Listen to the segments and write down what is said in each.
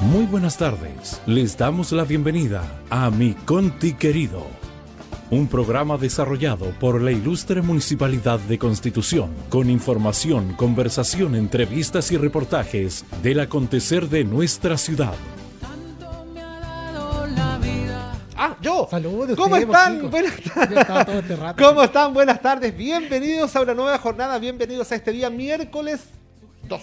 Muy buenas tardes. Les damos la bienvenida a Mi Conti Querido, un programa desarrollado por la ilustre Municipalidad de Constitución, con información, conversación, entrevistas y reportajes del acontecer de nuestra ciudad. Ah, yo. Saludos. ¿Cómo usted, están? Buenas Yo tardes. este rato. ¿Cómo están? Buenas tardes. Bienvenidos a una nueva jornada. Bienvenidos a este día miércoles 2.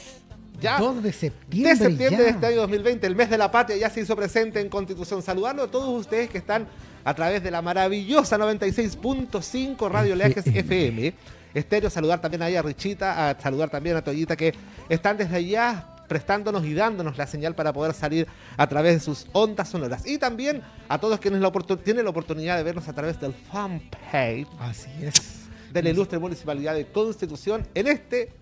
Ya. 2 de septiembre. de septiembre ya. de este año 2020, el mes de la patria, ya se hizo presente en Constitución. Saludarlo a todos ustedes que están a través de la maravillosa 96.5 Radio Leajes FM. Estéreo, saludar también ahí a Richita, a saludar también a Toyita que están desde allá prestándonos y dándonos la señal para poder salir a través de sus ondas sonoras. Y también a todos quienes la tienen la oportunidad de vernos a través del fanpage Así es. de la ilustre Municipalidad de Constitución en este,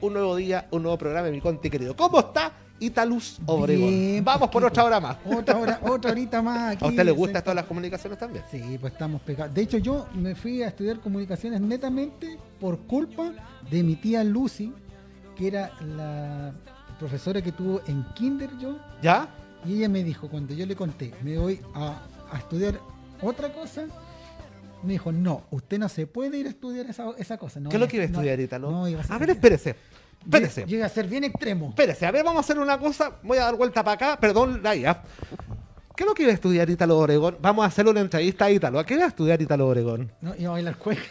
un nuevo día, un nuevo programa de mi conti querido. ¿Cómo está Italuz Obregón? Bien, Vamos por otra hora más. Otra hora, otra horita más aquí. ¿A usted le gustan todas las comunicaciones también? Sí, pues estamos pegados. De hecho, yo me fui a estudiar comunicaciones netamente por culpa de mi tía Lucy, que era la profesora que tuvo en Kinder yo. ¿Ya? Y ella me dijo, cuando yo le conté, me voy a, a estudiar otra cosa, me dijo, no, usted no se puede ir a estudiar esa, esa cosa. No, ¿Qué es lo que iba a no, estudiar, Ítalo? No, iba a, a ver, espérese. Espérese. Iba a ser bien extremo. Espérese, a ver, vamos a hacer una cosa. Voy a dar vuelta para acá. Perdón, Laia. ¿Qué es lo que iba a estudiar Ítalo Obregón? Vamos a hacerle una entrevista a Ítalo. ¿A qué iba a estudiar Ítalo Obregón? No, iba a bailar cueca.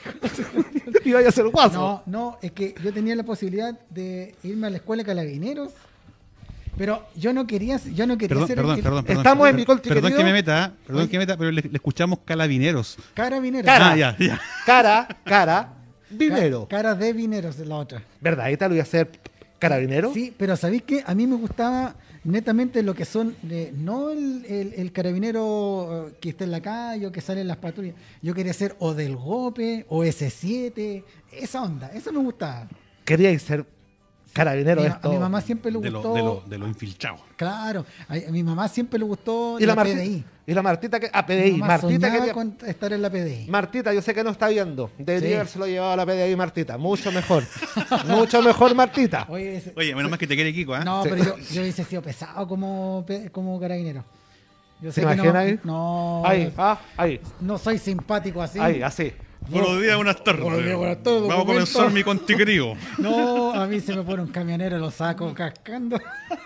iba a hacer guaso. No, no, es que yo tenía la posibilidad de irme a la escuela de carabineros, pero yo no quería, yo no quería Perdón, ser perdón, el- perdón, perdón. Estamos en mi conti Perdón querido. que me meta, perdón Oye. que me meta, pero le, le escuchamos calabineros. carabinero. Cara. Ah, ya, ya. Cara, cara, Ca- dinero. cara de vineros de la otra. ¿Verdad? Ítalo iba a ser carabinero. Sí, pero ¿sabéis qué? A mí me gustaba netamente lo que son, eh, no el, el- el carabinero eh, que está en la calle o que sale en las patrullas. Yo quería ser o del GOPE o S7, esa onda, eso me gustaba. Queríais ser carabinero Mi- de a esto. mi mamá siempre le De lo, gustó. de lo, de lo infiltrado. Claro, a, a mi mamá siempre le gustó y la, la Martita, PDI. y la Martita que a Mi PDI, mamá Martita quería- con estar en la PDI. Martita, yo sé que no está viendo. Debería Sí. habérselo llevado a la PDI Martita. Mucho mejor. Mucho mejor, Martita. Oye, ese- Oye, menos mal que te quiere Kiko, ¿eh? no, Sí. pero yo, yo hubiese sido pesado como, carabinero. Yo ¿Se sé que no, ahí? no, Ahí, ah, ahí, no soy simpático así. ahí, así. Buenos días, buenas tardes. Buenos días, buenas tardes, Vamos a comenzar mi contiquerío. No, a mí se me pone un camionero, lo saco cascando.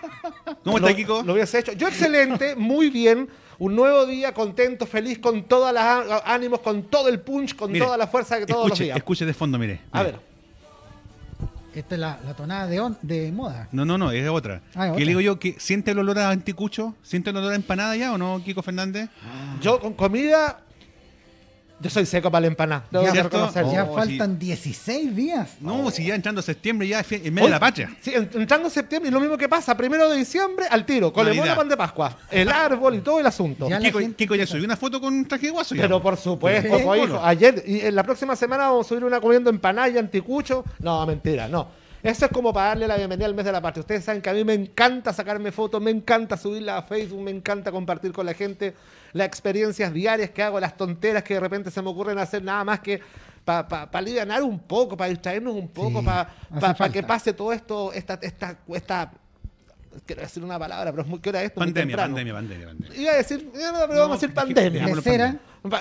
¿Cómo está, Kiko? Lo hubiese hecho. Yo excelente, muy bien. Un nuevo día, contento, feliz, con todos los ánimos, con todo el punch, con Mire, toda la fuerza que todos los escuche, días. escuche de fondo, mire. A ver, Esta es la, la tonada de, on- de moda. No, no, no, es otra. Ah, es que otra. le digo yo que siente el olor a anticucho, siente el olor a empanada ya o no, Kiko Fernández. yo con comida, yo soy seco para la empanada. Ya Oh, faltan 16 días. No, si ya entrando septiembre ya es en medio de la patria. Sí, en- entrando septiembre, y lo mismo que pasa, primero de diciembre al tiro, con lemona, pan de Pascua, el árbol y todo el asunto. Ya Kiko, gente Kiko ya subió una foto con traje de guaso ya. Pero por supuesto, Sí. pues, hijo, ayer y en la próxima semana vamos a subir una comiendo empanada y anticucho. No, mentira, no. Eso es como para darle la bienvenida al mes de la patria. Ustedes saben que a mí me encanta sacarme fotos, me encanta subirlas a Facebook, me encanta compartir con la gente las experiencias diarias que hago, las tonteras que de repente se me ocurren hacer nada más que para pa, pa alivianar un poco, para distraernos un poco, Sí, para pa, que pase todo esto, esta, esta, esta, quiero decir una palabra, pero es muy, ¿qué hora es esto? Pandemia, pandemia, pandemia, pandemia. Iba a decir, eh, no, pero No, vamos a decir pandemia. Lecera.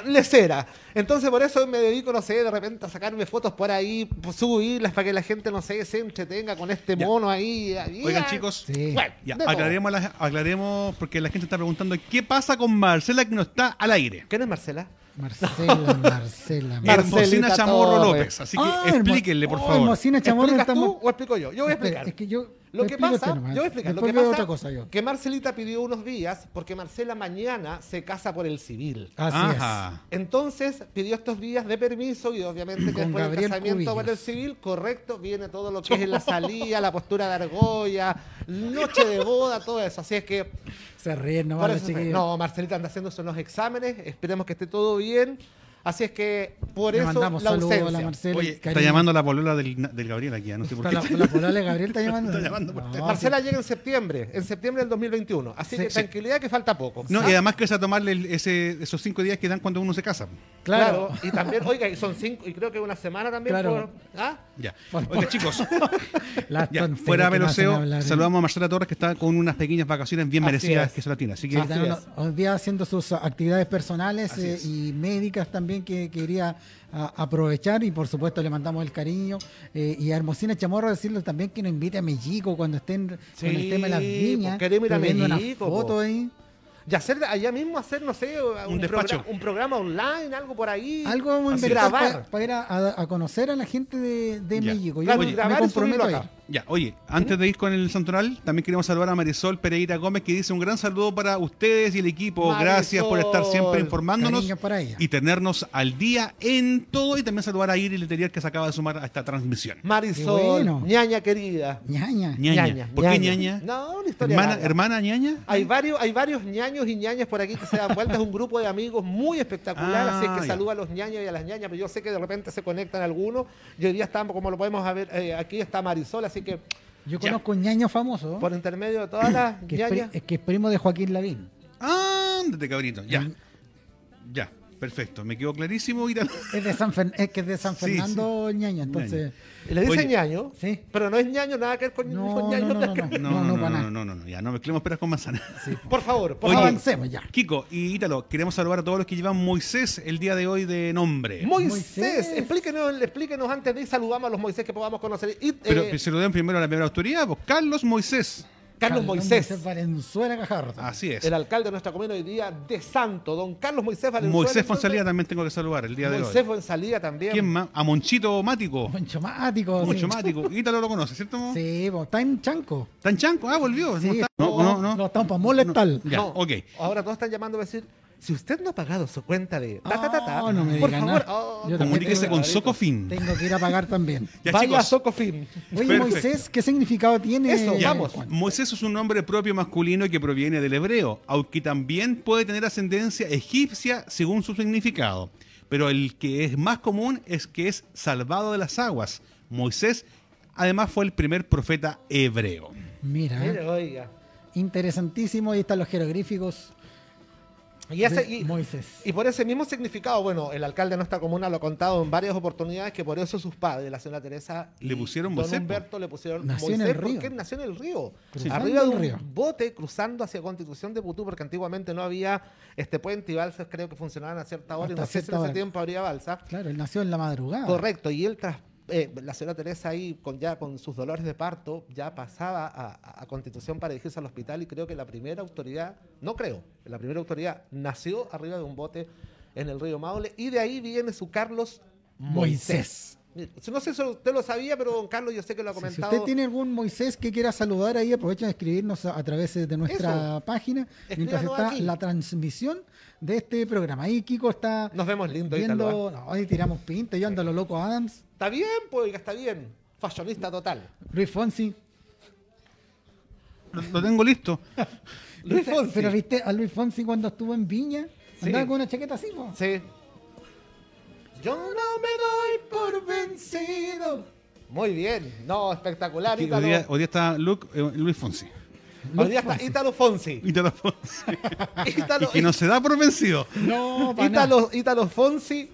Lecera. Entonces por eso me dedico, no sé, de repente a sacarme fotos por ahí, pues, subirlas para que la gente, no sé, se entretenga con este Ya. mono ahí. ahí, Oigan, chicos, Sí. Bueno, ya, aclaremos, aclaremos, porque la gente está preguntando qué pasa con Marcela que no está al aire. ¿Quién es Marcela? Marcela, Marcela. Mar- Hermosina Chamorro. López. Así que Ah, explíquenle, por oh, favor. Hermosina Chamorro ¿Explicas estamos- tú o explico yo? Yo voy a explicar. Es que yo Lo que pasa, nomás. yo voy a explicar. Lo que pasa otra cosa yo. que Marcelita pidió unos días porque Marcela mañana se casa por el civil. Así Ajá. Entonces pidió estos días de permiso y obviamente que Con después del casamiento Cubillos. por el civil, correcto, viene todo lo que es la salida, la postura de argolla, noche de boda, todo eso. Así es que es. Se ríen los chiquillos. no, Marcelita anda haciendo unos exámenes, esperemos que esté todo bien. Así es que por Le eso mandamos la saludos a la ausencia. Marcela. Oye, está llamando a la polola del, del Gabriel aquí, no sé por qué. La, la polola de Gabriel está llamando. Está llamando por No, teléfono. Marcela llega en septiembre, en septiembre del 2021. Así Sí, que sí. tranquilidad que falta poco. No, ¿Ah? y además que es a tomarle el- ese, esos cinco días que dan cuando uno se casa. Claro. Claro. y también, oiga, y son cinco, y creo que una semana también. Claro. por- ¿ah? Ya. Por- Oiga, chicos, Las ya, tonterías fuera que me hacen veloceo, hablar, ¿eh? saludamos a Marcela Torres que está con unas pequeñas vacaciones bien Así merecidas es. que se la tiene. Así que Sí, Así está es. hoy día haciendo sus actividades personales Así eh, es. y médicas también que quería aprovechar y por supuesto le mandamos el cariño eh, y a Hermosina Chamorro decirle también que nos invite a Mellico cuando estén con el Sí, tema de las viñas. pues, queremos ir a una foto po. ahí. Y hacer allá mismo, hacer, no sé, un, despacho. progra- un programa online, algo por ahí. Algo vamos a grabar. para ir a, conocer a la gente de. México. Yo Claro, me- comprometo a ir. Ya, oye, antes de ir con el santoral, también queremos saludar a Marisol Pereira Gómez, que dice un gran saludo para ustedes y el equipo. Marisol. Gracias por estar siempre informándonos Cariño para ella. y tenernos al día en todo. Y también saludar a Iris Letelier, que se acaba de sumar a esta transmisión. Marisol, bueno. ñaña querida. Ñaña. Ñaña. ¿Por qué ñaña? No, una historia Hermana, larga. hermana ñaña. Hay varios, hay varios ñaños y ñañas por aquí que se dan vueltas, un grupo de amigos muy espectacular, Ah, así es que ya. saluda a los ñaños y a las ñañas, pero yo sé que de repente se conectan algunos, y hoy día estamos, como lo podemos ver, eh, aquí está Marisol, así que Yo Ya. conozco un ñaño famoso por intermedio de todas las que, ñañas, es que es primo de Joaquín Lavín. Ándate, cabrito. Ya. Ya. Perfecto. Me quedó clarísimo. Ir a- Es, de San Fer- es que es de San Sí, Fernando ñaña, entonces. le dicen Oye. ñaño, Sí. pero no es ñaño, nada que ver con, No, con no, no, de no, acá. no. No, no, no, para no, nada. no, no, no, Ya, no mezclemos peras con manzanas. Por favor, por Oye. favor. Avancemos ya. Kiko y Ítalo, queremos saludar a todos los que llevan Moisés el día de hoy de nombre. Moisés, Moisés. Explíquenos, explíquenos antes de ir, saludamos a los Moisés que podamos conocer. Y, Pero eh, se lo den primero a la primera autoridad, pues Carlos Moisés. Carlos Moisés. Valenzuela Cajardo. Así es. El alcalde de nuestra comuna hoy día de Santo, don Carlos Moisés Valenzuela. Moisés Fonsalía también tengo que saludar el día de Moisés hoy. Fonsalía también. ¿Quién más? A Monchito Mático. Moncho Mático. Moncho sí. Mático. Ítalo lo conoce, ¿cierto? Sí, pues, está en Chanco. ¿Tan chanco? Ah, volvió. Sí, ¿Cómo está? No, no, no. No estamos para molestar. Ya, No, ok. Ahora todos están llamando a decir, si usted no ha pagado su cuenta de ta, ta, ta, ta, Ah, no me por diga favor, nada. oh, Yo también Comuníquese tengo- con Socofin. Tengo que ir a pagar también. Ya, vaya a chicos. Socofin. Oye, Perfecto. Moisés, ¿qué significado tiene? Eso, Ya, vamos. Juan? Moisés es un nombre propio masculino que proviene del hebreo, aunque también puede tener ascendencia egipcia según su significado. Pero el que es más común es que es salvado de las aguas. Moisés además fue el primer profeta hebreo. Mira, Mire, oiga. interesantísimo. Ahí están los jeroglíficos Y, ese- de y- Moisés. y por ese mismo significado, bueno, el alcalde de nuestra comuna lo ha contado en varias oportunidades que por eso sus padres, la señora Teresa y Le pusieron don Moisés. Humberto le pusieron Nació en Moisés el río. porque él nació en el río. Cruzando Arriba de un río. bote cruzando hacia Constitución de Putú, porque antiguamente no había este puente y balsas, creo que funcionaban a cierta hora, y no sé si en ese tiempo habría balsa. Claro, él nació en la madrugada. Correcto, y él tras eh, la señora Teresa ahí con ya con sus dolores de parto ya pasaba a, Constitución para dirigirse al hospital y creo que la primera autoridad, no creo, la primera autoridad nació arriba de un bote en el río Maule y de ahí viene su Carlos Moisés. No sé si usted lo sabía, pero don Carlos yo sé que lo ha Sí, si comentado. usted tiene algún Moisés que quiera saludar ahí, aprovechen de escribirnos a, a través de nuestra Eso. página mientras está aquí. la transmisión de este programa. Ahí Kiko está Nos vemos lindo, viendo, ¿ah? no, ahí tiramos pinta, yo ando a lo loco Adams, Está bien, pues, está bien. Fashionista total. Luis Fonsi. Lo, lo tengo listo. Luis Fonsi. Pero viste a Luis Fonsi cuando estuvo en Viña, Sí. andaba con una chaqueta así, po? Sí. Yo no me doy por vencido. Muy bien. No, espectacular, Hoy día, hoy día está Luke, eh, Luis Fonsi. Hoy día está Ítalo Fonsi. Ítalo Fonsi. Y que no se da por vencido. No. Ítalo, Fonsi.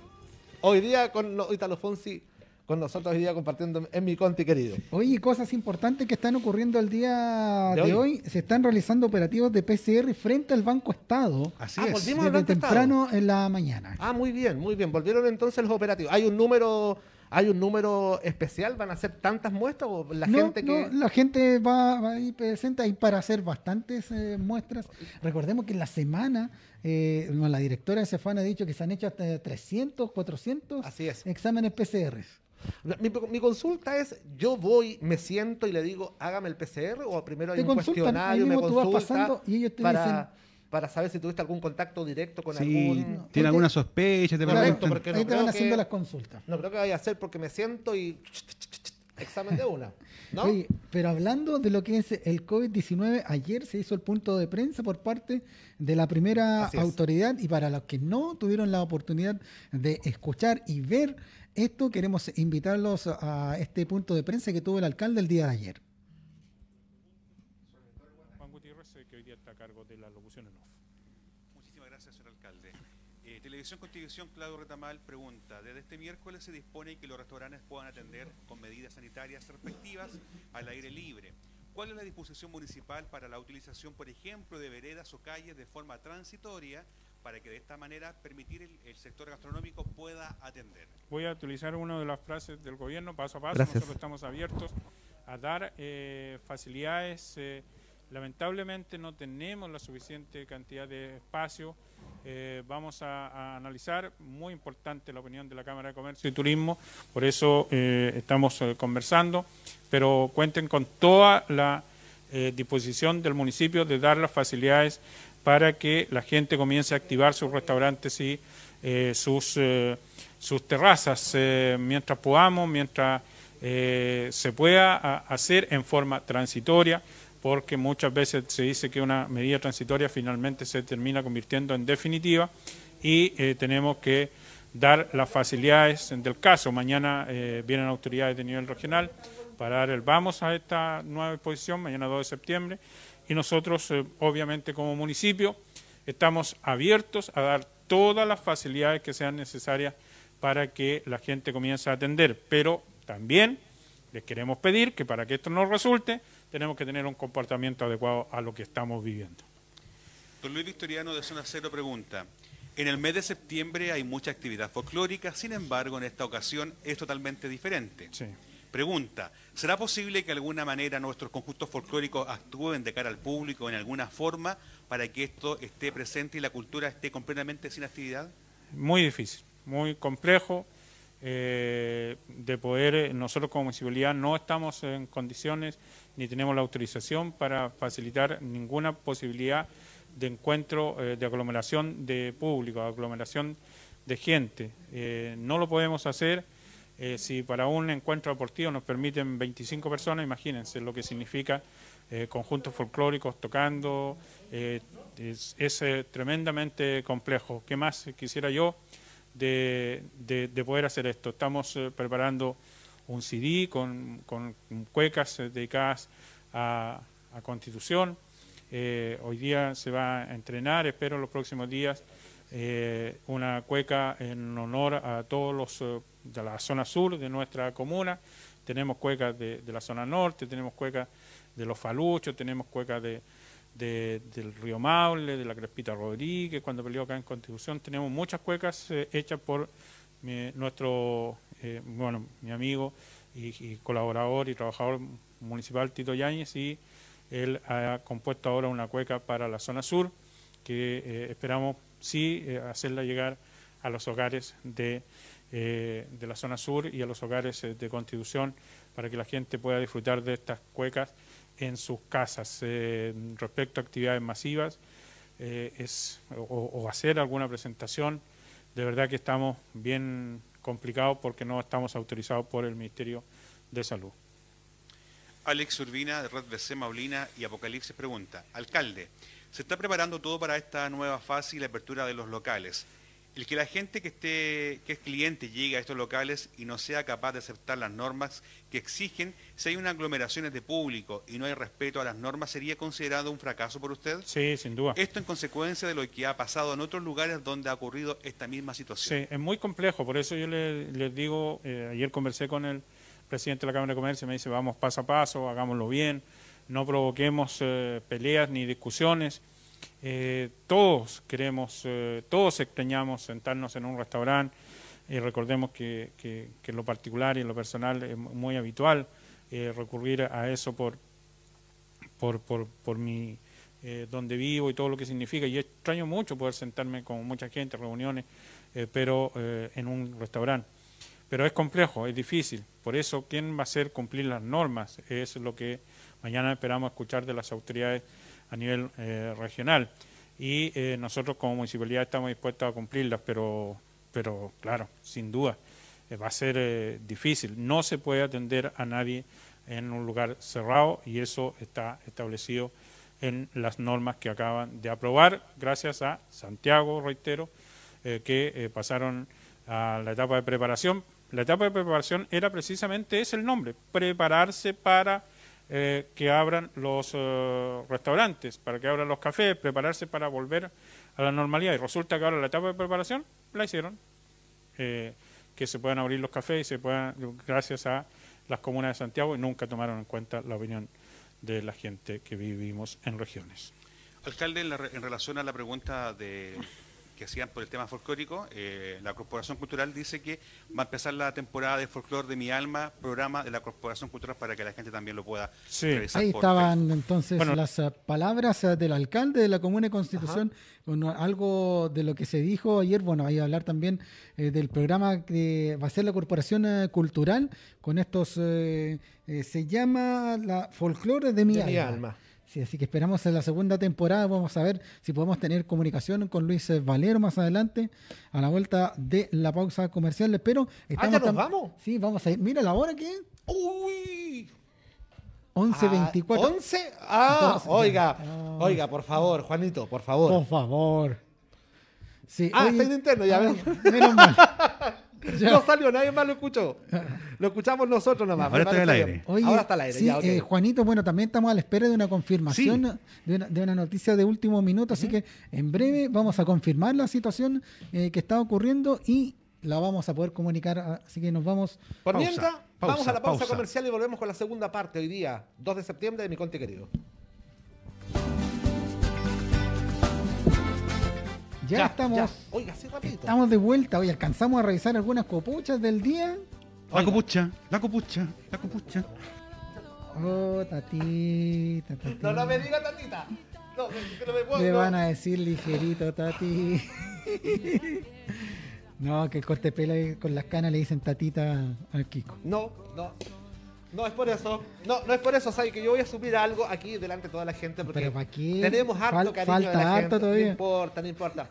Hoy día con lo- Ítalo Fonsi con nosotros hoy día compartiendo en mi conti querido. Oye, cosas importantes que están ocurriendo el día De de, hoy. hoy. Se están realizando operativos de PCR frente al Banco Estado Así Ah, es. volvimos al desde Banco Estado. temprano en la mañana. Ah, muy bien, muy bien. Volvieron entonces los operativos. Hay un número, hay un número especial. ¿Van a hacer tantas muestras o la No, gente que no, la gente va, va ahí presente ahí para hacer bastantes eh, muestras. Recordemos que en la semana eh, la directora de Cefán ha dicho que se han hecho hasta 300, 400 Así es. exámenes PCR. Mi, mi consulta es, yo voy, me siento y le digo, hágame el PCR o primero hay Te un cuestionario, me consulta pasando y ellos te para, dicen- para saber si tuviste algún contacto directo con Sí, algún... tiene alguna sospecha, te Correcto, preguntan. porque no ahí te van haciendo que- las consultas. No creo que vaya a ser porque me siento y examen de una. ¿no? Oye, pero hablando de lo que es el COVID-19, ayer se hizo el punto de prensa por parte de la primera Así es. autoridad y para los que no tuvieron la oportunidad de escuchar y ver esto, queremos invitarlos a este punto de prensa que tuvo el alcalde el día de ayer. Juan Gutiérrez, eh, que hoy día está a cargo de la locución en off. Muchísimas gracias, señor alcalde. Eh, Televisión Constitución, Claudio Retamal pregunta, desde este miércoles se dispone que los restaurantes puedan atender con medidas sanitarias respectivas al aire libre. ¿Cuál es la disposición municipal para la utilización, por ejemplo, de veredas o calles de forma transitoria para que de esta manera permitir el, el sector gastronómico pueda atender? Voy a utilizar una de las frases del gobierno, paso a paso. Gracias. Nosotros estamos abiertos a dar eh, facilidades. eh, lamentablemente no tenemos la suficiente cantidad de espacio. Eh, vamos a, a analizar, muy importante la opinión de la Cámara de Comercio y Turismo, por eso eh, estamos eh, conversando, pero cuenten con toda la eh, disposición del municipio de dar las facilidades para que la gente comience a activar sus restaurantes y eh, sus, eh, sus terrazas eh, mientras podamos, mientras se pueda hacer en forma transitoria, porque muchas veces se dice que una medida transitoria finalmente se termina convirtiendo en definitiva y tenemos que dar las facilidades del caso. Mañana vienen autoridades de nivel regional para dar el vamos a esta nueva exposición, mañana 2 de septiembre, y nosotros, eh, obviamente, como municipio, estamos abiertos a dar todas las facilidades que sean necesarias para que la gente comience a atender, pero también les queremos pedir que para que esto nos resulte, tenemos que tener un comportamiento adecuado a lo que estamos viviendo. Don Luis Victoriano de Zona Cero pregunta, en el mes de septiembre hay mucha actividad folclórica, sin embargo en esta ocasión es totalmente diferente. Sí. Pregunta, ¿será posible que de alguna manera nuestros conjuntos folclóricos actúen de cara al público en alguna forma para que esto esté presente y la cultura esté completamente sin actividad? muy difícil, muy complejo eh, de poder, eh, nosotros como municipalidad no estamos en condiciones ni tenemos la autorización para facilitar ninguna posibilidad de encuentro, eh, de aglomeración de público, aglomeración de gente. No lo podemos hacer. Eh, si para un encuentro deportivo nos permiten 25 personas, imagínense lo que significa eh, conjuntos folclóricos tocando, eh, es, tremendamente complejo. ¿Qué más quisiera yo de, de- de poder hacer esto? Estamos preparando un CD con, cuecas dedicadas a, a Constitución. Hoy día se va a entrenar, espero en los próximos días, una cueca en honor a todos los de la zona sur de nuestra comuna. Tenemos cuecas de, de la zona norte, tenemos cuecas de los faluchos, tenemos cuecas de, de- del río Maule, de la Crespita Rodríguez, cuando peleó acá en Constitución. Tenemos muchas cuecas eh, hechas por mi- nuestro, eh, bueno, mi amigo y, colaborador y trabajador municipal Tito Yáñez y él ha compuesto ahora una cueca para la zona sur que eh, esperamos sí eh, hacerla llegar a los hogares de, eh, de la zona sur y a los hogares eh, de Constitución para que la gente pueda disfrutar de estas cuecas en sus casas. Eh, respecto a actividades masivas es, o, o hacer alguna presentación, de verdad que estamos bien complicados porque no estamos autorizados por el Ministerio de Salud. Alex Urbina de Red BC Maulina y Apocalipsis pregunta, alcalde, se está preparando todo para esta nueva fase y la apertura de los locales. El que la gente que esté, que es cliente llegue a estos locales y no sea capaz de aceptar las normas que exigen, si hay una aglomeraciones de público y no hay respeto a las normas, ¿sería considerado un fracaso por usted? Sí, sin duda. Esto en consecuencia de lo que ha pasado en otros lugares donde ha ocurrido esta misma situación. Sí, es muy complejo, por eso yo le- les digo, eh, ayer conversé con el presidente de la Cámara de Comercio y me dice, vamos paso a paso, hagámoslo bien, no provoquemos eh, peleas ni discusiones. Eh, todos queremos, eh, todos extrañamos sentarnos en un restaurante y recordemos que, en lo particular y en lo personal es muy habitual eh, recurrir a eso por, por, por, por mi eh, donde vivo y todo lo que significa. Y extraño mucho poder sentarme con mucha gente, reuniones, pero en un restaurante. Pero es complejo, es difícil. Por eso, ¿quién va a hacer cumplir las normas? Es lo que mañana esperamos escuchar de las autoridades a nivel eh, regional. Y eh, nosotros como municipalidad estamos dispuestos a cumplirlas, pero, pero claro, sin duda. eh, va a ser eh, difícil. No se puede atender a nadie en un lugar cerrado y eso está establecido en las normas que acaban de aprobar, gracias a Santiago, reitero, que pasaron a la etapa de preparación. La etapa de preparación era precisamente ese el nombre, prepararse para eh, que abran los eh, restaurantes, para que abran los cafés, prepararse para volver a la normalidad. Y resulta que ahora la etapa de preparación la hicieron, eh, que se puedan abrir los cafés y se puedan, gracias a las comunas de Santiago, y nunca tomaron en cuenta la opinión de la gente que vivimos en regiones. Alcalde, en, la re- en relación a la pregunta de, que hacían por el tema folclórico, eh, la Corporación Cultural dice que va a empezar la temporada de folclor de mi alma, programa de la Corporación Cultural para que la gente también lo pueda Sí. revisar. Ahí por estaban entonces Bueno. las eh, palabras eh, del alcalde de la Comuna de Constitución, bueno, algo de lo que se dijo ayer, bueno, que hablar también eh, del programa que va a ser la Corporación Cultural, con estos, eh, eh, se llama la Folclore de mi, De alma. mi alma. Sí, así que esperamos en la segunda temporada, vamos a ver si podemos tener comunicación con Luis Valero más adelante, a la vuelta de la pausa comercial, pero estamos ¿ya nos tam- vamos? Sí, vamos a ir, mira la hora que es, ¡Uy! 11.24. Ah, ¿11? Ah, Entonces, oiga, ah. oiga, por favor, Juanito, por favor. Por favor. Sí, Ah, oye, está en interno, ya ah, ven. Menos mal. Ya. No salió, nadie más lo escuchó. Lo escuchamos nosotros nomás. Ahora está parece aire. Oye, Ahora está al aire, sí, ya, ok. eh, Juanito, bueno, también estamos a la espera de una confirmación de, una, de una noticia de último minuto, así que en breve vamos a confirmar la situación eh, que está ocurriendo y la vamos a poder comunicar, así que nos vamos. Por Pausa, mientras, pausa, vamos a la pausa, pausa. comercial y volvemos con la segunda parte hoy día, 2 de septiembre de Mi Conte Querido. Ya, estamos. Oiga, sí. Estamos de vuelta, hoy alcanzamos a revisar algunas copuchas del día. La copucha, la copucha, la copucha. Oh, tatita, tatita. No, no me diga tatita. No, que no me puedo. Le van a decir ligerito, Tati. No, que el corte ahí con las canas le dicen tatita al Kiko. No, no. No es por eso. No, no es por eso, ¿sabes? Que yo voy a subir algo aquí delante de toda la gente. Porque ¿Pero pa' qué? Tenemos harto Fal- cariño falta de la harto gente. todavía. No importa, no importa.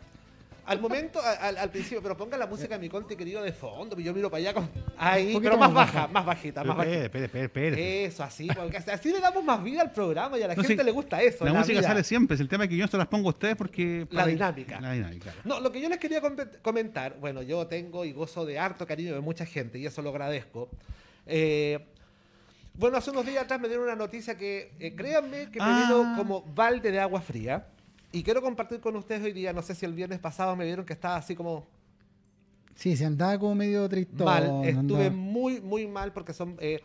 Al momento, al, al principio, pero ponga la música de mi conte querido de fondo, y yo miro para allá con. Ahí, pero más más baja, baja. más bajita, más bajita. Espere, espere, espere, espere. Eso, así, porque así- le damos más vida al programa y a la No, gente sí, le gusta eso. La, música vida. sale siempre, es el tema es que yo no se las pongo a ustedes porque... La para- dinámica. La dinámica. No, lo que yo les quería com- comentar, bueno, yo tengo y gozo de harto cariño de mucha gente y eso lo agradezco. Eh, bueno, hace unos días atrás me dieron una noticia que, eh, créanme, que me Ah. vino como balde de agua fría. Y quiero compartir con ustedes hoy día, no sé si el viernes pasado me vieron que estaba así como Sí, se andaba como medio tristón. mal. Estuve andaba- muy, muy mal porque son, eh,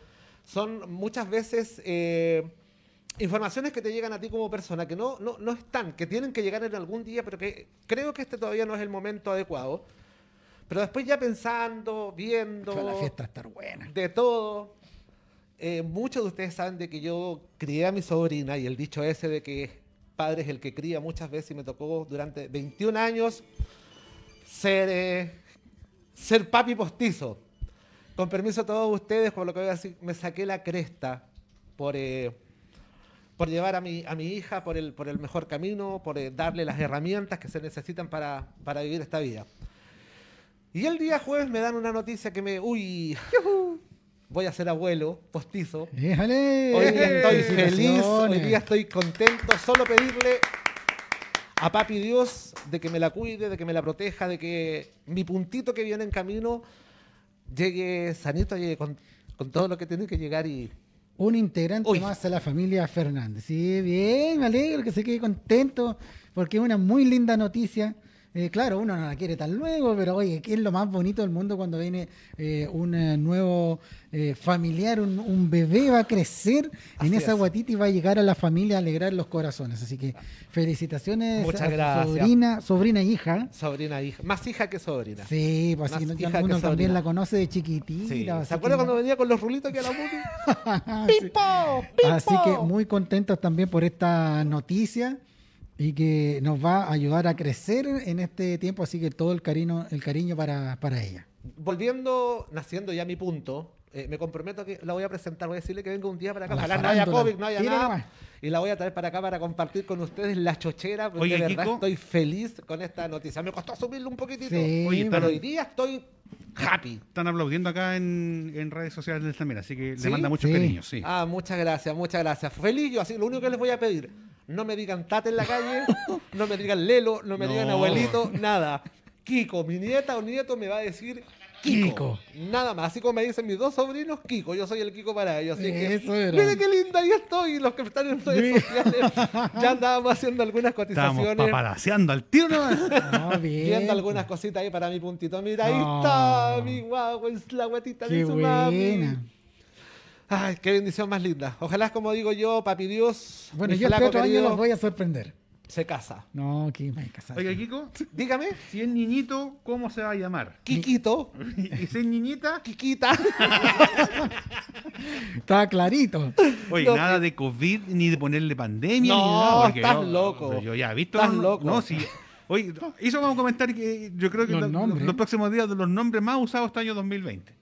son muchas veces eh, informaciones que te llegan a ti como persona que no, no, no están, que tienen que llegar en algún día, pero que creo que este todavía no es el momento adecuado. Pero después ya pensando, viendo, Fue la fiesta estar buena. de todo, eh, muchos de ustedes saben de que yo crié a mi sobrina y el dicho ese de que padre es el que cría muchas veces y me tocó durante 21 años ser, eh, ser papi postizo. Con permiso de todos ustedes, por lo que voy a decir, me saqué la cresta por, eh, por llevar a mi, a mi hija por el, por el mejor camino, por darle las herramientas que se necesitan para, para vivir esta vida. Y el día jueves me dan una noticia que me, uy, voy a ser abuelo postizo. ¡Déjale! Hoy día estoy feliz, hoy día estoy contento, solo pedirle a Papi Dios de que me la cuide, de que me la proteja, de que mi puntito que viene en camino llegue sanito, llegue con, con todo lo que tiene que llegar y... Un integrante Uy. más a la familia Fernández. Sí, bien, me alegro que se quede contento, porque es una muy linda noticia. Eh, claro, uno no la quiere tan luego, pero oye, ¿qué es lo más bonito del mundo cuando viene eh, un eh, nuevo eh, familiar, un, un bebé va a crecer en esa es. guatita y va a llegar a la familia a alegrar los corazones? Así que felicitaciones Muchas a gracias. sobrina, sobrina e hija. Sobrina, hija, más hija que sobrina. Sí, pues así que no- que uno sobrina. también la conoce de chiquitita. Sí. ¿Se que acuerda cuando venía con los rulitos aquí a la movie? Sí. ¡Pipo! ¡Pipo! Así que muy contentos también por esta noticia y que nos va a ayudar a crecer en este tiempo, así que todo el cariño, el cariño para, para ella. Volviendo, naciendo ya mi punto, eh, me comprometo que la voy a presentar, voy a decirle que venga un día para acá, A ojalá no haya. COVID, no haya Tira nada, nomás. y la voy a traer para acá para compartir con ustedes la chochera, porque Oye, de verdad Kiko. estoy feliz con esta noticia. Me costó subirlo un poquitito, Sí, Oye, pero pero- hoy día estoy happy. Están aplaudiendo acá en, en redes sociales también, así que ¿Sí? le manda muchos Sí. cariños, sí. Ah, muchas gracias, muchas gracias. Feliz yo, así lo único que les voy a pedir, no me digan tate en la calle, no me digan lelo, no me digan No. abuelito, nada. Kiko, mi nieta o nieto me va a decir Kiko. Kiko. Nada más, así como me dicen mis dos sobrinos, Kiko, yo soy el Kiko para ellos. Así que, era. mire qué linda, ahí estoy. Los que están en redes sociales, ya andábamos haciendo algunas Estábamos cotizaciones. paparaseando al tiro nomás. Ah, bien. Viendo algunas cositas ahí para mi puntito. Mira, ahí Ah. está mi guagua, es la guatita de su mami. Ay, qué bendición más linda. Ojalá, como digo yo, papi Dios, Bueno, yo este otro año los voy a sorprender. se casa. No, que me casar. Oiga, Kiko, Dígame, si es niñito, ¿cómo se va a llamar? Kikito, Y si es niñita, Kikita. Estaba clarito. oye, No, nada que- de COVID ni de ponerle pandemia. No, ni nada, porque estás yo- loco. Yo ya he visto. Estás loco. No, sí. Oye, eso vamos a comentar que yo creo que Los los próximos días de los nombres más usados este año 2020.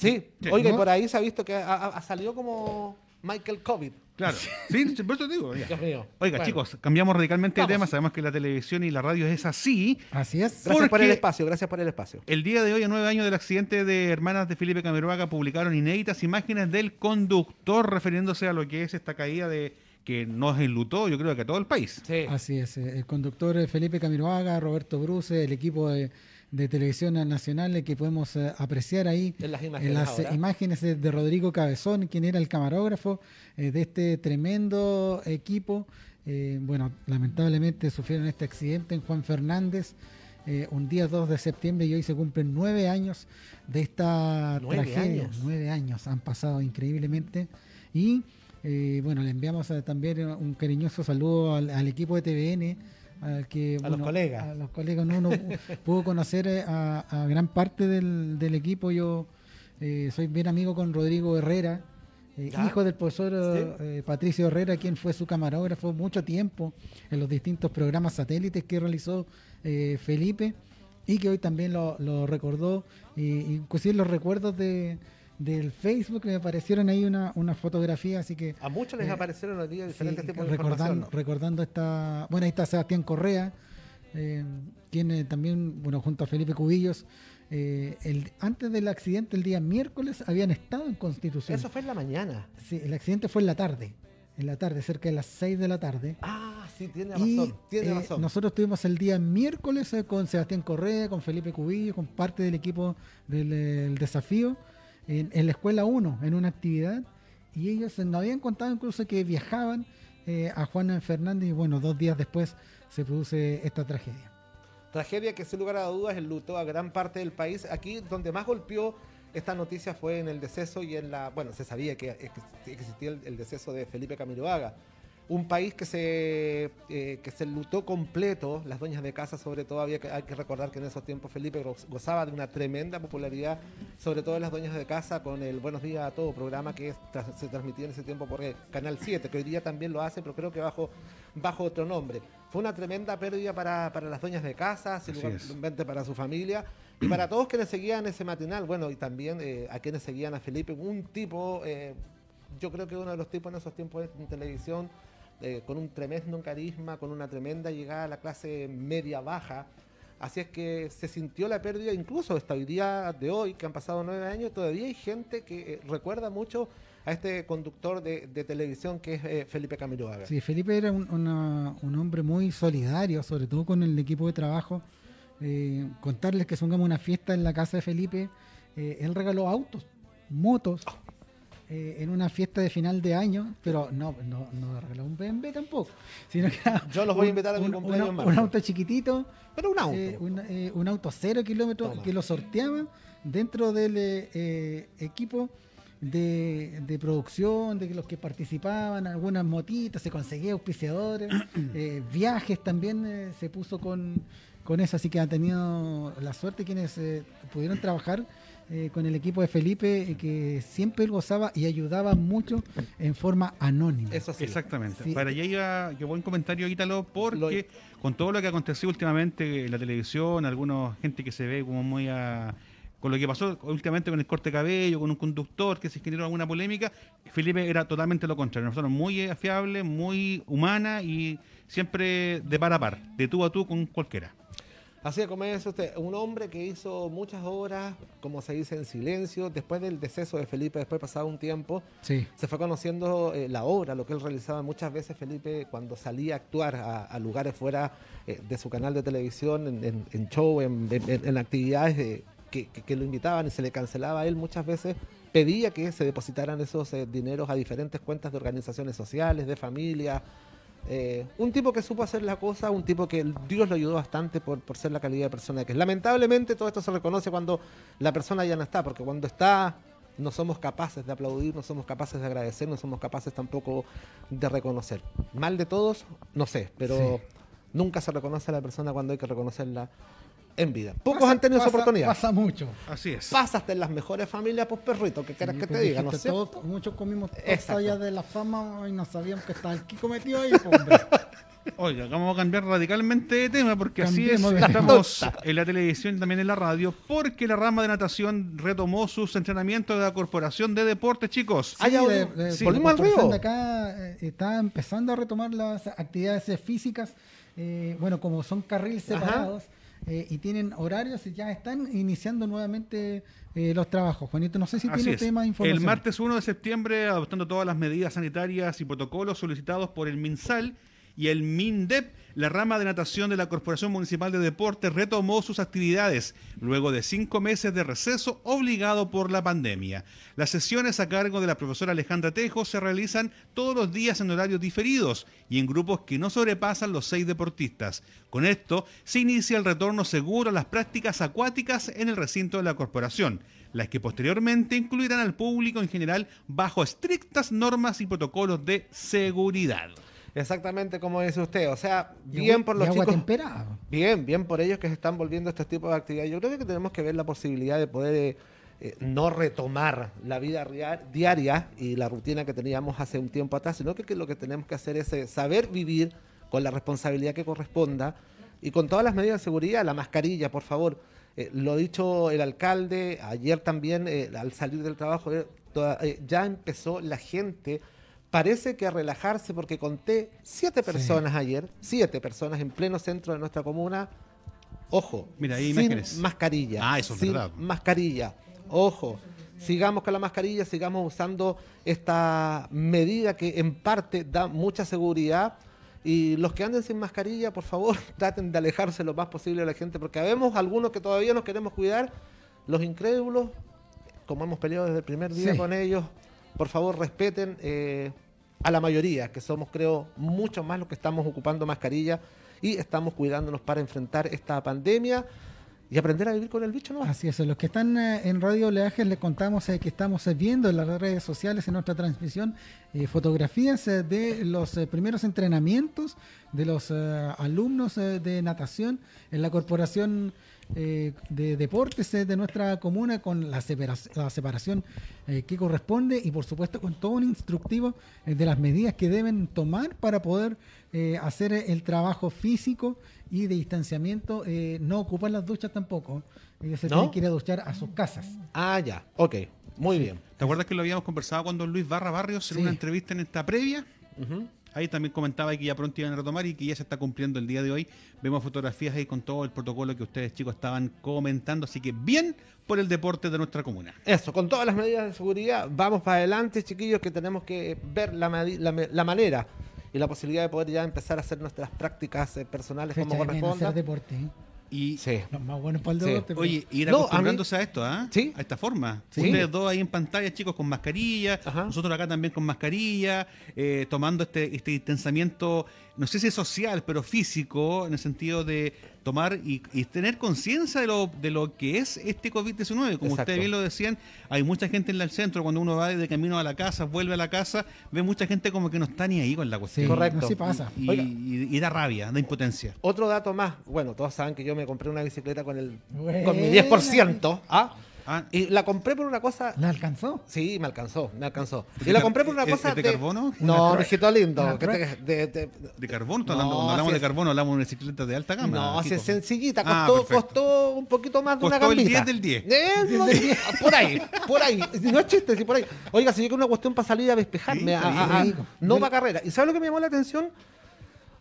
Sí, Sí. oiga, y por ahí se ha visto que ha, ha- ha salido como Michael COVID. Claro. Sí, por eso te digo. ya. Dios mío. Oiga, Bueno, chicos, cambiamos radicalmente Vamos. de tema. Sabemos que la televisión y la radio es así. Así es. Gracias por porque- el espacio, gracias por el espacio. El día de hoy, a nueve años del accidente de hermanas de Felipe Camiroaga, publicaron inéditas imágenes del conductor refiriéndose a lo que es esta caída de que nos enlutó, yo creo que a todo el país. Sí. Así es. eh, El conductor eh, Felipe Camiroaga, Roberto Bruce, el equipo de, de televisión nacional que podemos eh, apreciar ahí En las imágenes en las eh, ahora. imágenes de, de Rodrigo Cabezón, quien era el camarógrafo eh, de este tremendo equipo. Eh, bueno, lamentablemente sufrieron este accidente en Juan Fernández. un día 2 de septiembre y hoy se cumplen nueve años de esta Nueve tragedia. años. Nueve años han pasado increíblemente. Y bueno, le enviamos también un cariñoso saludo al, al equipo de TVN. Al que, A los colegas. A los colegas. No, no pudo conocer a, a gran parte del, del equipo. Yo eh, soy bien amigo con Rodrigo Herrera, eh, hijo del profesor Sí. eh, Patricio Herrera, quien fue su camarógrafo mucho tiempo en los distintos programas satélites que realizó eh, Felipe y que hoy también lo, lo recordó, eh, inclusive los recuerdos de, del Facebook me aparecieron ahí una, una fotografía, así que A muchos les Eh, aparecieron hoy día sí, diferentes tipos de recordando, recordando esta, bueno ahí está Sebastián Correa, eh, quien eh, también, bueno junto a Felipe Cubillos, eh, el, antes del accidente el día miércoles habían estado en Constitución. Eso fue en la mañana. Sí, el accidente fue en la tarde, en la tarde, cerca de las 6 de la tarde. Ah, sí, tiene Y razón. Tiene eh, razón. nosotros estuvimos el día miércoles eh, con Sebastián Correa, con Felipe Cubillo, con parte del equipo del el desafío en, la escuela 1, en una actividad. Y ellos nos habían contado incluso que viajaban eh, a Juan Fernández y bueno, dos días después se produce esta tragedia. Tragedia que sin lugar a dudas enlutó a gran parte del país. Aquí donde más golpeó esta noticia fue en el deceso y en la... Bueno, se sabía que ex- existía el, el deceso de Felipe Camiroaga. Un país que se, eh, que se lutó completo, las dueñas de casa sobre todo, había que, hay que recordar que en esos tiempos Felipe goz- gozaba de una tremenda popularidad, sobre todo en las dueñas de casa, con el Buenos Días a Todo programa que se transmitía en ese tiempo por el Canal 7, que hoy día también lo hace, pero creo que bajo, bajo otro nombre. Fue una tremenda pérdida para, para las dueñas de casa, realmente para su familia y para todos quienes seguían ese matinal, bueno, y también eh, a quienes seguían a Felipe, un tipo, eh, yo creo que uno de los tipos en esos tiempos en televisión, con un tremendo carisma, con una tremenda llegada a la clase media-baja. Así es que se sintió la pérdida, incluso hasta hoy día de hoy, que han pasado nueve años, todavía hay gente que eh, recuerda mucho a este conductor de, televisión que es eh, Felipe Camiroaga. Sí, Felipe era un, hombre muy solidario, sobre todo con el equipo de trabajo. Eh, contarles que supongamos una fiesta en la casa de Felipe, eh, él regaló autos, motos, eh, en una fiesta de final de año, pero no, no, no regaló un BMW tampoco, sino que Yo los voy a invitar a mi un- cumpleaños en un, marzo. un auto chiquitito, Pero un auto. eh, un, eh, un auto cero kilómetros Toma. que lo sorteaba dentro del eh, eh, equipo de, de producción, de los que participaban, algunas motitas, se conseguía auspiciadores, viajes también se puso con, con eso, así que han tenido la suerte quienes eh, pudieron trabajar eh, con el equipo de Felipe, eh, que siempre él gozaba y ayudaba mucho en forma anónima. Eso sí. Exactamente. Sí. Para allá iba, qué buen comentario, Ítalo, porque con todo lo que aconteció últimamente en la televisión, alguna gente que se ve como muy a- con lo que pasó últimamente con el corte de cabello, con un conductor que se generó alguna polémica, Felipe era totalmente lo contrario. Nosotros muy afiable, muy humana y siempre de par a par, de tú a tú con cualquiera. Así como es usted, un hombre que hizo muchas obras, como se dice, en silencio. Después del deceso de Felipe, después pasado un tiempo, Sí. se fue conociendo eh, la obra, lo que él realizaba. Muchas veces Felipe, cuando salía a actuar a, a lugares fuera eh, de su canal de televisión, en, en- en show, en, actividades que, que- que lo invitaban y se le cancelaba a él, muchas veces pedía que se depositaran esos eh, dineros a diferentes cuentas de organizaciones sociales, de familia. Eh, un tipo que supo hacer la cosa, un tipo que Dios lo ayudó bastante por, por ser la calidad de persona que es. Lamentablemente todo esto se reconoce cuando la persona ya no está, porque cuando está no somos capaces de aplaudir, no somos capaces de agradecer, no somos capaces tampoco de reconocer. Mal de todos, no sé, pero Sí. nunca se reconoce a la persona cuando hay que reconocerla en vida. Pocos Pasa- han tenido esa oportunidad. Pasa mucho. Así es. Pasa hasta en las mejores familias, pues perrito, ¿qué quieres Sí, que te diga? No sé. muchos comimos torta de la fama y no sabíamos que estaba el Kiko metido ahí, pues, hombre. Oiga, vamos a cambiar radicalmente de tema porque así es, estamos en la televisión y también en la radio, porque la rama de natación retomó sus entrenamientos de la Corporación de Deportes, chicos. Sí, volvimos. de- de- Sí. la de acá eh, está empezando a retomar las actividades físicas. eh, bueno, como son carriles Ajá. Eh, y tienen horarios, y ya están iniciando nuevamente eh, los trabajos. Juanito, no sé si Así tiene es. tema de información. El martes 1 de septiembre, adoptando todas las medidas sanitarias y protocolos solicitados por el MinSal y el MINDEP, la rama de natación de la Corporación Municipal de Deportes retomó sus actividades luego de cinco meses de receso obligado por la pandemia. Las sesiones a cargo de la profesora Alejandra Tejo se realizan todos los días en horarios diferidos y en grupos que no sobrepasan los seis deportistas. Con esto se inicia el retorno seguro a las prácticas acuáticas en el recinto de la corporación las que posteriormente incluirán al público en general bajo estrictas normas y protocolos de seguridad. Exactamente como dice usted. O sea, Y bien por y los agua chicos. temperada. Bien, bien por ellos que se están volviendo a estos tipos de actividades. Yo creo que tenemos que ver la posibilidad de poder eh, eh, no retomar la vida ria- diaria y la rutina que teníamos hace un tiempo atrás, sino que, que lo que tenemos que hacer es eh, saber vivir con la responsabilidad que corresponda y con todas las medidas de seguridad, la mascarilla, por favor. Eh, lo dicho el alcalde, ayer también eh, al salir del trabajo, eh, toda- eh, ya empezó la gente, parece que a relajarse porque conté siete Sí. personas ayer, siete personas en pleno centro de nuestra comuna, ojo, Mira, sin imágenes. mascarilla, Ah, eso es sin verdad. mascarilla, ojo, sigamos con la mascarilla, sigamos usando esta medida que en parte da mucha seguridad. Y los que anden sin mascarilla, por favor, traten de alejarse lo más posible de la gente, porque vemos algunos que todavía nos queremos cuidar, los incrédulos, como hemos peleado desde el primer día Sí. con ellos, por favor respeten eh, a la mayoría, que somos creo mucho más los que estamos ocupando mascarilla y estamos cuidándonos para enfrentar esta pandemia y aprender a vivir con el bicho, ¿no? Así es, los que están eh, en Radio Oleajes les contamos eh, que estamos eh, viendo en las redes sociales, en nuestra transmisión, fotografías de los primeros entrenamientos de los alumnos de natación en la Corporación eh, de Deportes eh, de nuestra comuna con la, separa- la separación eh, que corresponde y por supuesto con todo un instructivo eh, de las medidas que deben tomar para poder eh, hacer el trabajo físico y de distanciamiento, eh, no ocupan las duchas tampoco. Ellos se ¿No? tienen que ir a duchar a sus casas. Ah, ya, ok, muy bien. ¿Te acuerdas que lo habíamos conversado con don Luis Barra Barrios en Sí. una entrevista en esta previa? Ujú. Ahí también comentaba que ya pronto iban a retomar y que ya se está cumpliendo el día de hoy. Vemos fotografías ahí con todo el protocolo que ustedes chicos estaban comentando, así que bien por el deporte de nuestra comuna. Eso, con todas las medidas de seguridad, vamos para adelante, chiquillos, que tenemos que ver la, la la manera y la posibilidad de poder ya empezar a hacer nuestras prácticas eh, personales Fecha como de bien corresponda. hacer deporte. ¿eh? Y Sí. Los más buenos para el Sí. Oye, ir No, a mí- acostumbrándose a, esto, ¿ah? Sí. A esta forma. Sí. Ustedes dos ahí en pantalla, chicos, con mascarilla. Ajá. Nosotros acá también con mascarilla, eh, tomando este, este distanciamiento, no sé si es social, pero físico, en el sentido de tomar y, y tener conciencia de lo, de lo que es este COVID-19. Como Exacto. ustedes bien lo decían, hay mucha gente en el centro, cuando uno va de camino a la casa, vuelve a la casa, ve mucha gente como que no está ni ahí con la Sí, cuestión. Correcto. Así pasa. Y, Oiga. y- y da rabia, da impotencia. Otro dato más, bueno, todos saben que yo me compré una bicicleta con el con mi 10%, ¿ah? Ah, Y la compré por una cosa ¿La alcanzó? Sí, me alcanzó, me alcanzó. Y ¿De la compré por una es- cosa es de carbono? No, Una mijito lindo. Una de- de- ¿De carbono? ¿Estás No, hablando- cuando hablamos si de carbono, hablamos de una bicicleta de alta gama. no, si es sencillita, Ah, costó, costó un poquito más de una Costó el gambita. 10 del 10. Eh, no, por ahí, por ahí. No es chiste, sí, por ahí. Oiga, si yo quiero una cuestión para salir a despejarme, Sí, a- a- no para carrera. ¿Y sabes lo que me llamó la atención?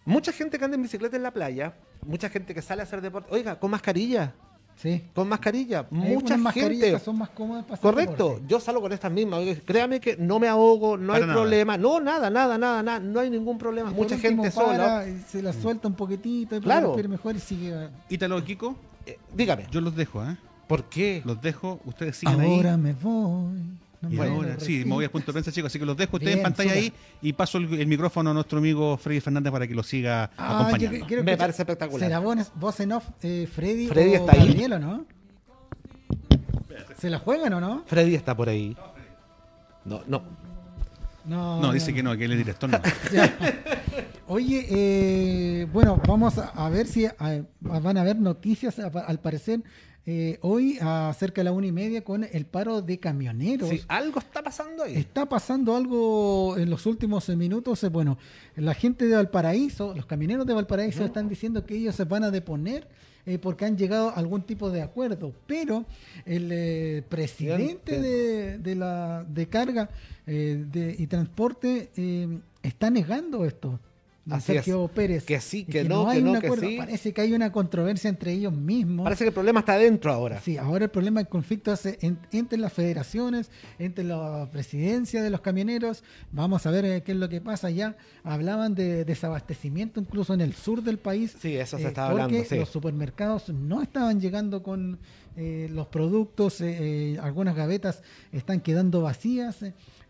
Mucha gente que anda en bicicleta en la playa mucha gente que sale a hacer deporte, oiga, con mascarilla, Sí. con mascarilla, Hay mucha gente. que son más cómodas para Correcto, deporte. yo salgo con estas mismas. Créame que no me ahogo, no hay nada. problema. No, nada, nada, nada, nada. No hay ningún problema. Y Mucha último, gente sola. Se la suelta un poquitito y Claro. mejor y sigue. Ítalo, Kiko, Eh, dígame, yo los dejo, ¿eh? ¿por qué? Los dejo, ustedes siguen Ahora ahí. me voy. No Y ahora, sí, me voy a punto de prensa, chicos, así que los dejo ustedes en pantalla ahí y paso el, el micrófono a nuestro amigo Freddy Fernández para que lo siga Ah, acompañando. que- Me parece espectacular. ¿Será voz, voz en off eh, Freddy, Freddy o está ahí. Gabriel o no? ¿Se la juegan o no? Freddy está por ahí. No, no. No, No, dice que no, que él es director. No. Oye, eh, bueno, vamos a, ver si a- van a haber noticias, a- al parecer, eh, hoy a cerca de la una y media con el paro de camioneros. Sí, algo está pasando ahí. Está pasando algo en los últimos minutos. eh, Bueno, la gente de Valparaíso, los camioneros de Valparaíso están diciendo que ellos se van a deponer eh, porque han llegado a algún tipo de acuerdo. Pero el eh, presidente de, de la de carga de- y transporte está negando esto. Así Sergio es. Pérez. Que sí, que no, hay que no, un que sí. Parece que hay una controversia entre ellos mismos. Parece que el problema está adentro ahora. Sí, ahora el problema, el conflicto es en- entre las federaciones, entre la presidencia de los camioneros. Vamos a ver eh, qué es lo que pasa ya. Hablaban de desabastecimiento incluso en el sur del país. Sí, eso se eh, estaba porque hablando, sí. los supermercados no estaban llegando con eh, los productos, eh, algunas gavetas están quedando vacías.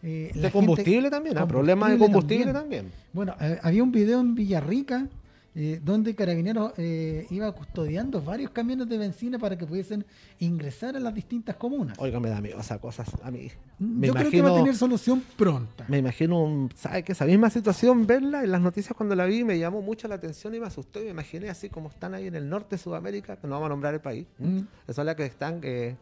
Eh, la De gente- combustible también, ¿ah? Problemas de combustible también. Bueno, eh, había un video en Villarrica eh, donde Carabineros eh, iba custodiando varios camiones de benzina para que pudiesen ingresar a las distintas comunas. Oiga, me da miedo esas cosas a mí. Me Mm, Yo creo que va a tener solución pronta. me imagino, un- ¿sabe qué? Esa misma situación, verla en las noticias cuando la vi me llamó mucho la atención y me asustó y me imaginé así como están ahí en el norte de Sudamérica, que no vamos a nombrar el país. Mm. Eso es la que están, que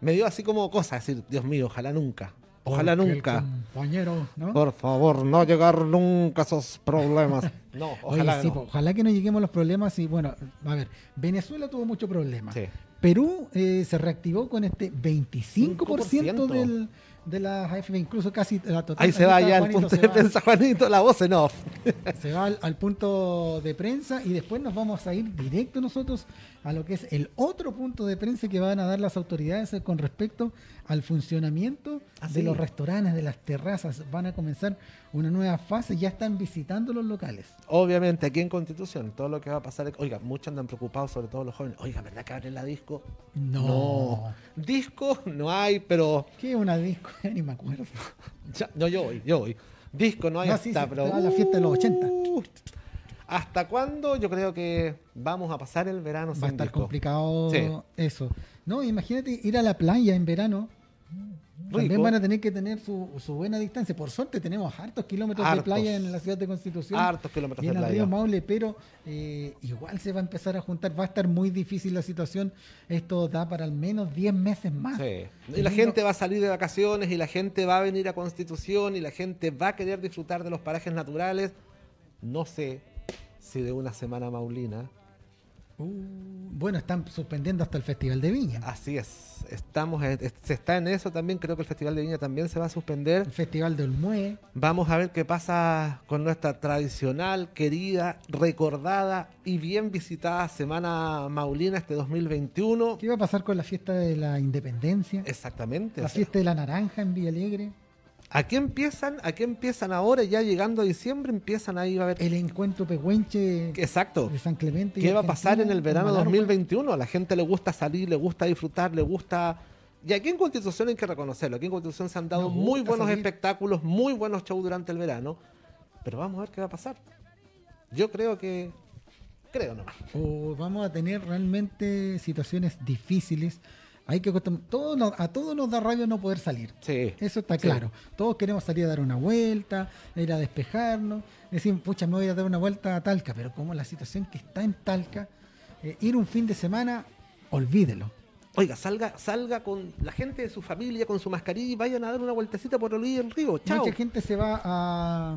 me dio así como cosas, decir, Dios mío, ojalá nunca, ojalá Porque nunca. Compañero, ¿no? Por favor, no llegar nunca a esos problemas. No, Oye, ojalá sí, no. po, ojalá que no lleguemos a los problemas. Y bueno, a ver, Venezuela tuvo muchos problemas. Sí. Perú eh, se reactivó con este 25% 5%. del, de las AFP, incluso casi la total. Ahí se va ya el Juanito, punto de prensa, Juanito, la voz en off. Se va al, al punto de prensa y después nos vamos a ir directo nosotros a lo que es el otro punto de prensa que van a dar las autoridades con respecto al funcionamiento Ah, de sí. los restaurantes, de las terrazas. Van a comenzar una nueva fase, ya están visitando los locales. Obviamente, aquí en Constitución, todo lo que va a pasar. Oiga, muchos andan preocupados, sobre todo los jóvenes. Oiga, ¿verdad que abren la disco? No. Disco no hay, pero. ¿Qué es una disco? Ni me acuerdo. ya- no, yo voy, yo voy. Disco no hay No, hasta, sí, sí, pero. a la fiesta de los 80. Uh, ¿Hasta cuándo? Yo creo que vamos a pasar el verano Va a sin estar disco. complicado Sí. eso. No, imagínate ir a la playa en verano. También Rico. van a tener que tener su, su buena distancia. Por suerte tenemos hartos kilómetros Hartos. de playa en la ciudad de Constitución. Hartos kilómetros y de en el playa. río Maule, pero eh, igual se va a empezar a juntar. Va a estar muy difícil la situación. Esto da para al menos 10 meses más. Sí. Y la gente va a salir de vacaciones y la gente va a venir a Constitución y la gente va a querer disfrutar de los parajes naturales. No sé si de una semana maulina. Uh, bueno, están suspendiendo hasta el Festival de Viña. Así es. Estamos en- se está en eso también. Creo que el Festival de Viña también se va a suspender. El Festival de Olmué. Vamos a ver qué pasa con nuestra tradicional, querida, recordada y bien visitada Semana Maulina este 2021. ¿Qué va a pasar con la fiesta de la Independencia? Exactamente. La sea, fiesta de la naranja en Villa Alegre. Aquí empiezan, aquí empiezan ahora, ya llegando a diciembre, empiezan ahí a haber. El encuentro pehuenche Exacto. de San Clemente. ¿Qué va a pasar en el verano Malargüe. 2021? A la gente le gusta salir, le gusta disfrutar, le gusta. Y aquí en Constitución hay que reconocerlo. Aquí en Constitución se han dado Nos muy buenos salir. espectáculos, muy buenos shows durante el verano. Pero vamos a ver qué va a pasar. Yo creo que. Creo nomás. O vamos a tener realmente situaciones difíciles. Hay que acostum- todo nos- a todos nos da rabia no poder salir. Sí. Eso está Sí. claro. Todos queremos salir a dar una vuelta, ir a despejarnos, decir, pucha, me voy a dar una vuelta a Talca, pero como la situación que está en Talca, eh, ir un fin de semana, olvídelo. Oiga, salga, salga con la gente de su familia, con su mascarilla y vayan a dar una vueltecita por del río. Chao. Mucha gente se va a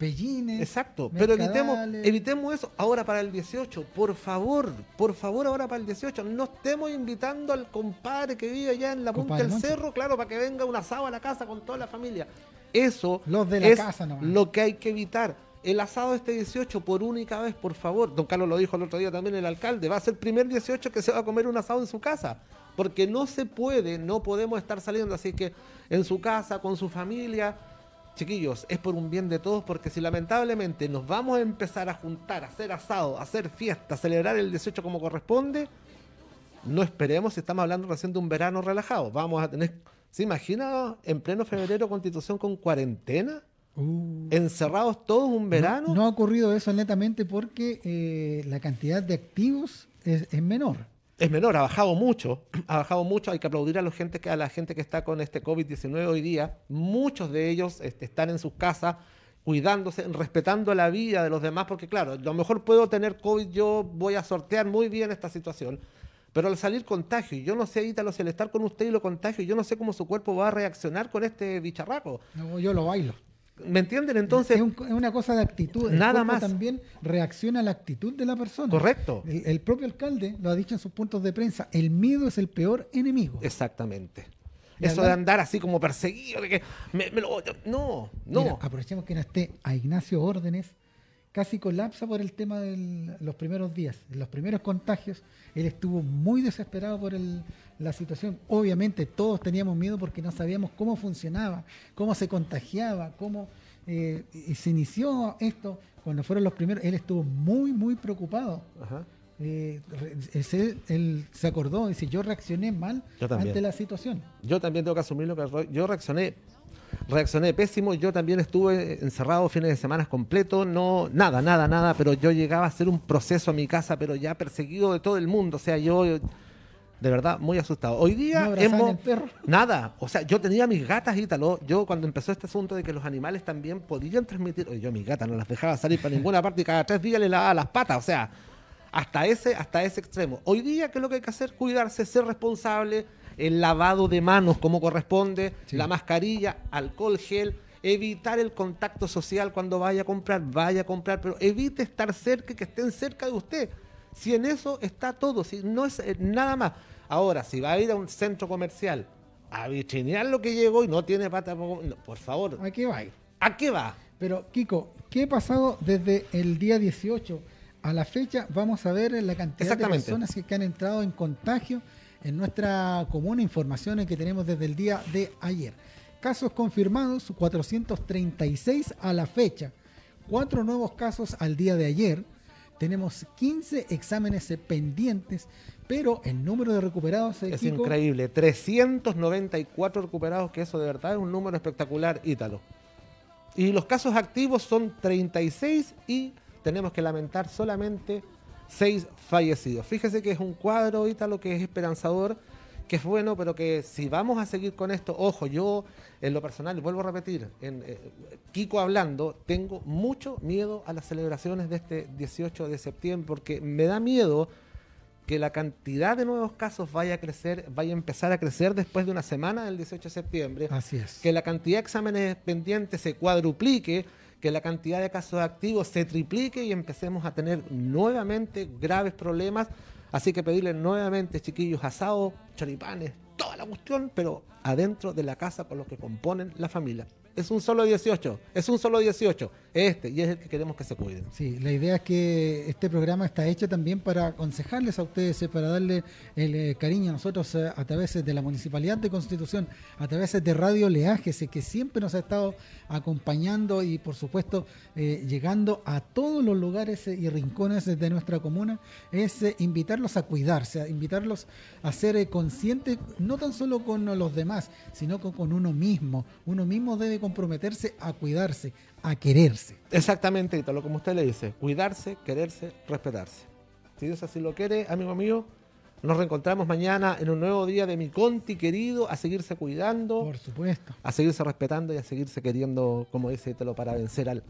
Pellines. Exacto, pero evitemos, evitemos eso ahora para el 18, por favor, por favor ahora para el 18, no estemos invitando al compadre que vive allá en la punta del cerro, claro, para que venga un asado a la casa con toda la familia. Eso Los de la es casa nomás. lo que hay que evitar. el asado este 18 por única vez, por favor. Don Carlos lo dijo el otro día también el alcalde, va a ser el primer 18 que se va a comer un asado en su casa, porque no se puede, no podemos estar saliendo, así que en su casa, con su familia, chiquillos, es por un bien de todos, porque si lamentablemente nos vamos a empezar a juntar, a hacer asado, a hacer fiesta, a celebrar el 18 como corresponde, no esperemos si estamos hablando recién de un verano relajado. Vamos a tener, ¿se imagina en pleno febrero constitución con cuarentena? Uh. Encerrados todos un verano. No, no ha ocurrido eso netamente porque eh, la cantidad de activos es, es menor. Es menor, ha bajado mucho, ha bajado mucho, hay que aplaudir a la gente que, a la gente que está con este COVID-19 hoy día. Muchos de ellos este, están en sus casas cuidándose, respetando la vida de los demás, porque claro, a lo mejor puedo tener COVID, yo voy a sortear muy bien esta situación, pero al salir contagio, yo no sé, Ítalo, si al estar con usted y lo contagio, yo no sé cómo su cuerpo va a reaccionar con este bicharraco. No, yo lo bailo. ¿Me entienden? Entonces, es, un- es una cosa de actitud. El Nada más. también reacciona a la actitud de la persona. correcto. El, el propio alcalde lo ha dicho en sus puntos de prensa. El miedo es el peor enemigo. Exactamente. Y Eso hablar- de andar así como perseguido, de que me- me lo- no, no. Mira, aprovechemos que no esté a Ignacio Órdenes. Casi colapsa por el tema de los primeros días, los primeros contagios. Él estuvo muy desesperado por el- la situación. Obviamente todos teníamos miedo porque no sabíamos cómo funcionaba, cómo se contagiaba, cómo eh, se inició esto. Cuando fueron los primeros, él estuvo muy, muy preocupado. Ajá. Eh, ese- él se acordó, dice, yo reaccioné mal Yo ante la situación. Yo también tengo que asumirlo que yo reaccioné, reaccioné pésimo. Yo también estuve encerrado fines de semana completos, no, nada, nada, nada. Pero yo llegaba a hacer un proceso a mi casa, pero ya perseguido de todo el mundo. O sea, yo de verdad muy asustado. Hoy día No hemos perro. nada. O sea, yo tenía mis gatas Ítalo. Yo cuando empezó este asunto de que los animales también podían transmitir, oye, yo mis gatas no las dejaba salir para ninguna parte y cada tres días le lavaba las patas. O sea, hasta ese, hasta ese extremo. Hoy día, ¿qué es lo que hay que hacer? Cuidarse, ser responsable, el lavado de manos como corresponde, Sí. la mascarilla, alcohol gel, evitar el contacto social cuando vaya a comprar, vaya a comprar, pero evite estar cerca y que estén cerca de usted. Si en eso está todo, si no es eh, nada más. Ahora, si va a ir a un centro comercial a vitrinear lo que llegó y no tiene pata, no, por favor, ¿A qué va? a qué va? Pero, Kiko, ¿qué ha pasado desde el día 18 a la fecha? Vamos a ver la cantidad de personas que, que han entrado en contagio en nuestra común informaciones que tenemos desde el día de ayer. Casos confirmados, 436 a la fecha. Cuatro nuevos casos al día de ayer. Tenemos 15 exámenes pendientes, pero el número de recuperados, Es Kiko, increíble. 394 recuperados, que eso de verdad es un número espectacular, Ítalo. Y los casos activos son 36 y tenemos que lamentar solamente 6 fallecidos. Fíjese que es un cuadro, Ítalo, que es esperanzador, que es bueno, pero que si vamos a seguir con esto, ojo, yo en lo personal, y vuelvo a repetir, en eh, Kiko hablando, tengo mucho miedo a las celebraciones de este 18 de septiembre, porque me da miedo que la cantidad de nuevos casos vaya a crecer, vaya a empezar a crecer después de una semana del 18 de septiembre, Así es. que la cantidad de exámenes pendientes se cuadruplique, que la cantidad de casos activos se triplique y empecemos a tener nuevamente graves problemas. Así que pedirle nuevamente, chiquillos, asado, choripanes, toda la cuestión, pero adentro de la casa con los que componen la familia. Es un solo 18, es un solo 18, este, y es el que queremos que se cuiden. Sí, la idea es que este programa está hecho también para aconsejarles a ustedes, eh, para darle el eh, cariño a nosotros eh, a través de la Municipalidad de Constitución, a través de Radio Leajes, que siempre nos ha estado acompañando y por supuesto llegando a todos los lugares y rincones de nuestra comuna, es invitarlos a cuidarse, a invitarlos a ser conscientes no tan solo con los demás, sino con, con uno mismo. Uno mismo debe comprometerse a cuidarse, a quererse. Exactamente, Ítalo, como usted le dice, cuidarse, quererse, respetarse. Si Dios así lo quiere, amigo mío, nos reencontramos mañana en un nuevo día de mi Conti querido, a seguirse cuidando, Por supuesto. a seguirse respetando y a seguirse queriendo, como dice Ítalo, para vencer al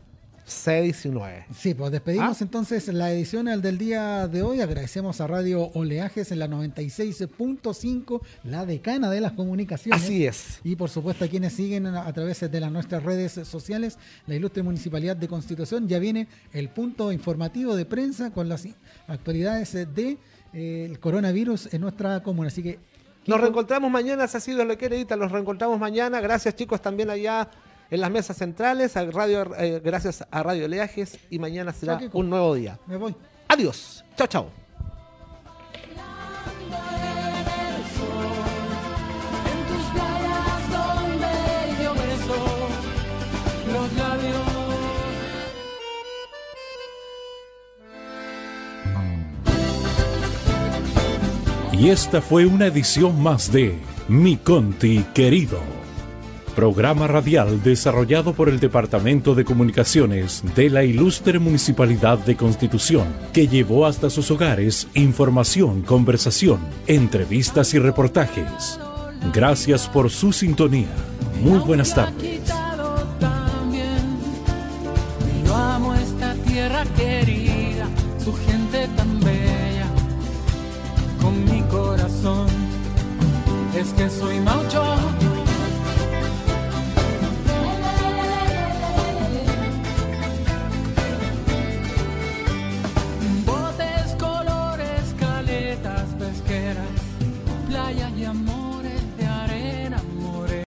C19. Sí, pues despedimos Ah. entonces la edición del día de hoy. Agradecemos a Radio Oleajes en la 96.5, la decana de las comunicaciones. Así es. Y por supuesto a quienes siguen a, través de las nuestras redes sociales, la ilustre Municipalidad de Constitución, ya viene el punto informativo de prensa con las actualidades del coronavirus en nuestra comuna. Así que Nos reencontramos mañana, si así lo quiere, Ítalo, nos reencontramos mañana. Gracias chicos también allá en las mesas centrales, a radio, eh, gracias a Radio Leajes y mañana será un nuevo día. Me voy. Adiós. Chao, chao. En tus playas donde yo beso los labios. Y esta fue una edición más de Mi Conti Querido. Programa radial desarrollado por el Departamento de Comunicaciones de la Ilustre Municipalidad de Constitución, que llevó hasta sus hogares información, conversación, entrevistas y reportajes. Gracias por su sintonía. Muy buenas tardes.